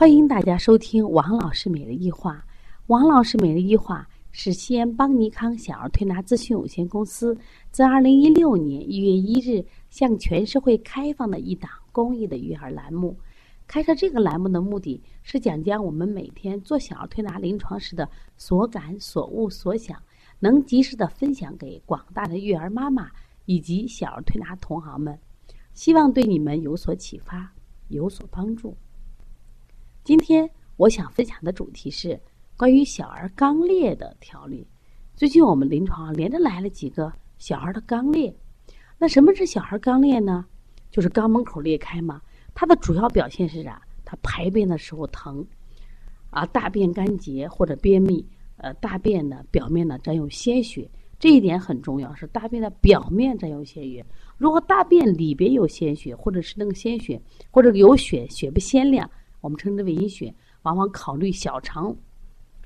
欢迎大家收听王老师每日一话。王老师每日一话是西安邦尼康小儿推拿咨询有限公司自二零一六年一月一日向全社会开放的一档公益的育儿栏目。开设这个栏目的目的是讲将我们每天做小儿推拿临床时的所感、所悟、所想，能及时的分享给广大的育儿妈妈以及小儿推拿同行们，希望对你们有所启发，有所帮助。今天我想分享的主题是关于小儿肛裂的调理。最近我们临床连着来了几个小孩的肛裂，那什么是小孩肛裂呢？就是肛门口裂开嘛。它的主要表现是啥？它排便的时候疼，啊，大便干结或者便秘，呃，大便呢表面呢沾有鲜血，这一点很重要，是大便的表面沾有鲜血。如果大便里边有鲜血，或者是那个鲜血，或者有血，血不鲜亮。我们称之为阴血，往往考虑小肠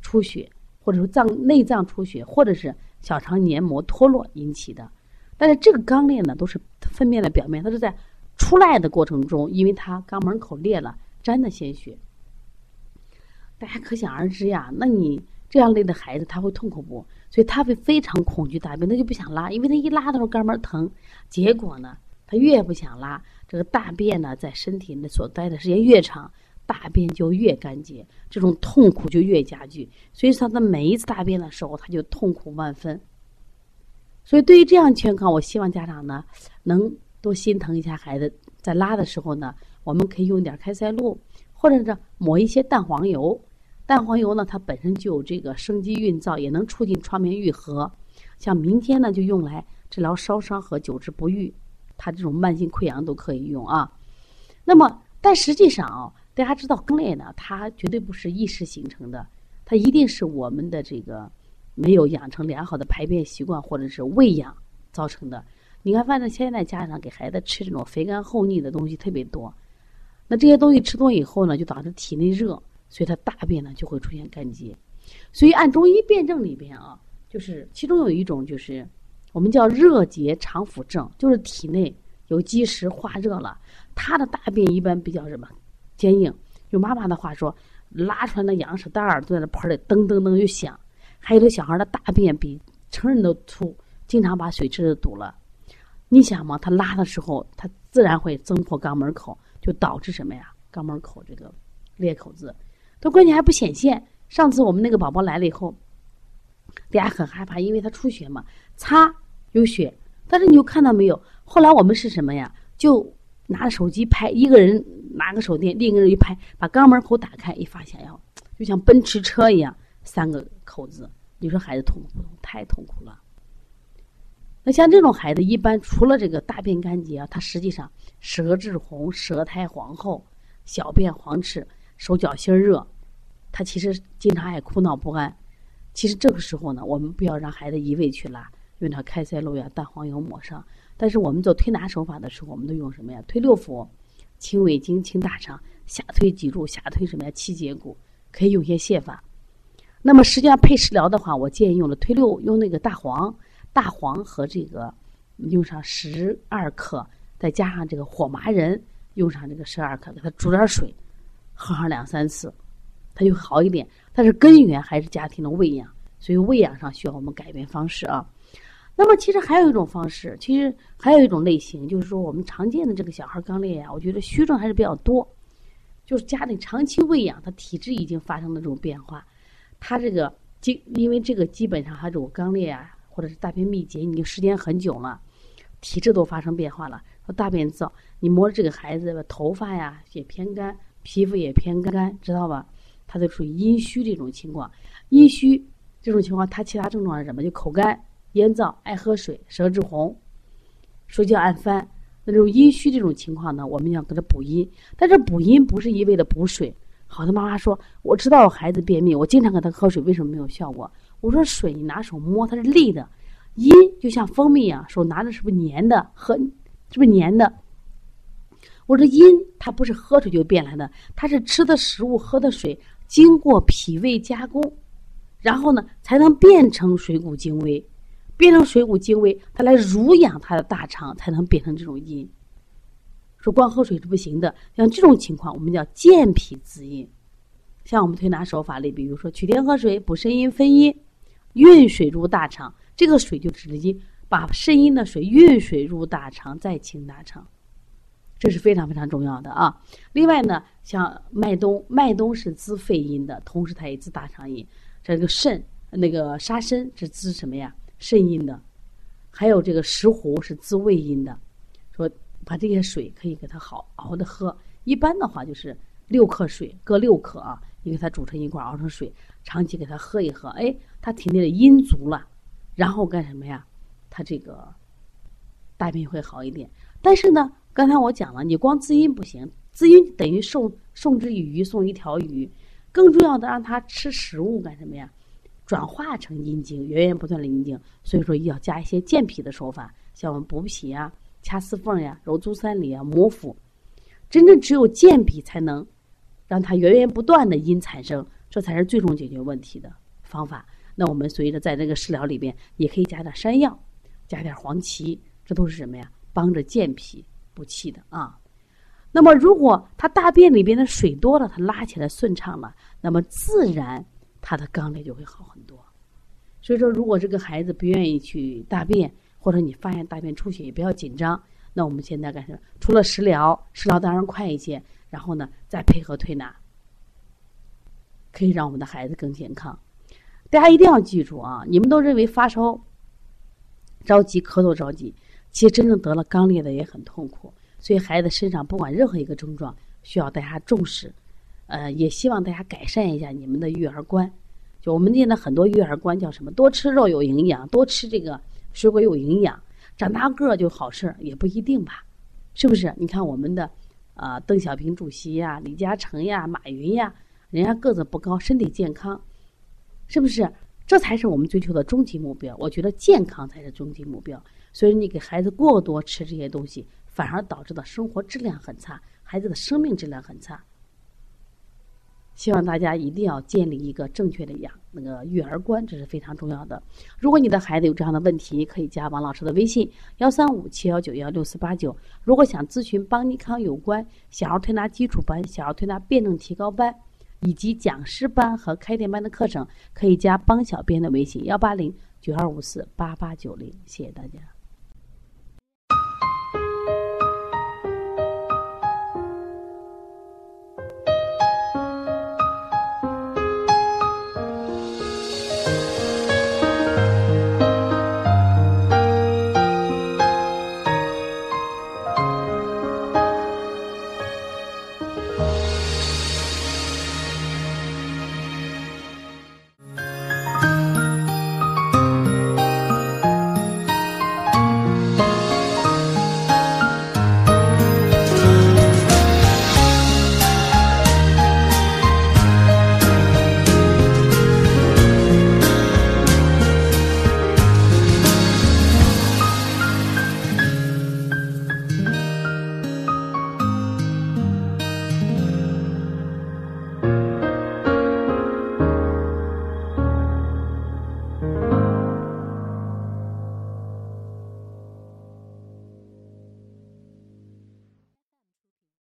出血，或者说脏内脏出血，或者是小肠黏膜脱落引起的。但是这个肛裂呢，都是粪便的表面，它是在出来的过程中，因为它肛门口裂了，沾的鲜血。大家可想而知呀，那你这样累的孩子，他会痛苦不？所以他会非常恐惧大便，他就不想拉，因为他一拉的时候肛门疼。结果呢，他越不想拉，这个大便呢，在身体内所待的时间越长。大便就越干结，这种痛苦就越加剧。所以他的每一次大便的时候，他就痛苦万分。所以对于这样情况，我希望家长呢能多心疼一下孩子，在拉的时候呢，我们可以用点开塞露，或者是抹一些蛋黄油。蛋黄油呢，它本身就有这个生机运燥，也能促进创面愈合。像明天呢，就用来治疗烧伤和久治不愈，它这种慢性溃疡都可以用啊。那么，但实际上啊。大家知道肛裂呢，它绝对不是一时形成的，它一定是我们的这个没有养成良好的排便习惯或者是喂养造成的。你看，反正现在家长给孩子吃这种肥甘厚腻的东西特别多，那这些东西吃多以后呢，就导致体内热，所以他大便呢就会出现干结。所以按中医辨证里边啊，就是其中有一种就是我们叫热结肠腑症，就是体内有积食化热了，他的大便一般比较什么？坚硬，用妈妈的话说，拉出来那羊屎蛋儿都在那盆里噔噔噔就响。还有的小孩的大便比成人都粗，经常把水池子堵了。你想嘛，他拉的时候，他自然会增破肛门口，就导致什么呀？肛门口这个裂口子，他关键还不显现。上次我们那个宝宝来了以后，大家很害怕，因为他出血嘛，擦有血，但是你又看到没有？后来我们是什么呀？就拿着手机拍一个人。拿个手电，另一个人一拍，把肛门口打开，一发现呀，就像奔驰车一样，三个口子。你说孩子痛苦不痛？太痛苦了。那像这种孩子，一般除了这个大便干结啊，他实际上舌质红、舌苔黄厚、小便黄赤、手脚心热，他其实经常爱哭闹不安。其实这个时候呢，我们不要让孩子一味去拉，用它开塞露呀、蛋黄油抹上。但是我们做推拿手法的时候，我们都用什么呀？推六腑。清胃经、清大肠，下推脊柱，下推什么呀？七节骨，可以用些泻法。那么实际上配食疗的话，我建议用了推六，用那个大黄，大黄和这个用上十二克，再加上这个火麻仁，用上这个十二克，给它煮点水，喝上两三次，它就好一点。但是根源还是家庭的喂养，所以喂养上需要我们改变方式啊。那么其实还有一种方式，其实还有一种类型，就是说我们常见的这个小孩肛裂呀，我觉得虚症还是比较多，就是家里长期喂养，他体质已经发生了这种变化，他这个基因为这个基本上他这种肛裂啊，或者是大便秘结，你时间很久了，体质都发生变化了，说大便燥，你摸着这个孩子的头发呀也偏干，皮肤也偏干，知道吧？他就属于阴虚这种情况，阴虚这种情况，他其他症状是什么？就口干。咽燥、爱喝水、舌质红、手脚爱翻，那这种阴虚这种情况呢，我们要给他补阴。但是补阴不是一味的补水。好多妈妈说：“我知道我孩子便秘，我经常给他喝水，为什么没有效果？”我说：“水你拿手摸，它是利的；阴就像蜂蜜一样，手拿着是不是粘的？喝是不是粘的？”我说：“阴它不是喝水就变来的，它是吃的食物、喝的水，经过脾胃加工，然后呢才能变成水谷精微。”变成水谷精微，它来濡养它的大肠，才能变成这种阴。说光喝水是不行的。像这种情况，我们叫健脾滋阴。像我们推拿手法里，比如说取天河水补肾阴分阴，运水入大肠，这个水就直接把肾阴的水运水入大肠，再清大肠，这是非常非常重要的啊。另外呢，像麦冬，麦冬是滋肺阴的，同时它也滋大肠阴。这个肾那个沙参是滋什么呀？肾阴的。还有这个石斛是滋胃阴的，说把这些水可以给它好熬的喝。一般的话就是六克水各六克啊，你给它煮成一块熬成水，长期给它喝一喝，哎，它体内的阴足了，然后干什么呀？它这个大便会好一点。但是呢，刚才我讲了，你光滋阴不行，滋阴等于送送之以鱼，送一条鱼。更重要的，让它吃食物干什么呀？转化成阴精，源源不断的阴精，所以说要加一些健脾的手法，像我们补脾呀、掐四缝呀、揉足三里啊、摩腹，真正只有健脾才能让它源源不断的阴产生，这才是最终解决问题的方法。那我们随着在这个食疗里边，也可以加点山药，加点黄芪，这都是什么呀？帮着健脾补气的啊。那么如果他大便里边的水多了，他拉起来顺畅了，那么自然。他的肛裂就会好很多，所以说，如果这个孩子不愿意去大便，或者你发现大便出血，也不要紧张。那我们现在干什么？除了食疗，食疗当然快一些，然后呢，再配合推拿，可以让我们的孩子更健康。大家一定要记住啊！你们都认为发烧着急、咳嗽着急，其实真正得了肛裂的也很痛苦。所以，孩子身上不管任何一个症状，需要大家重视。呃，也希望大家改善一下你们的育儿观。就我们现在很多育儿观叫什么？多吃肉有营养，多吃这个水果有营养，长大个儿就好事儿，也不一定吧？是不是？你看我们的啊，邓小平主席呀，李嘉诚呀，马云呀，人家个子不高，身体健康，是不是？这才是我们追求的终极目标。我觉得健康才是终极目标。所以你给孩子过多吃这些东西，反而导致的生活质量很差，孩子的生命质量很差。希望大家一定要建立一个正确的养那个育儿观，这是非常重要的。如果你的孩子有这样的问题，可以加王老师的微信：幺三五七幺九幺六四八九。如果想咨询邦尼康有关小儿推拿基础班、小儿推拿辩证提高班以及讲师班和开店班的课程，可以加邦小编的微信：幺八零九二五四八八九零。谢谢大家。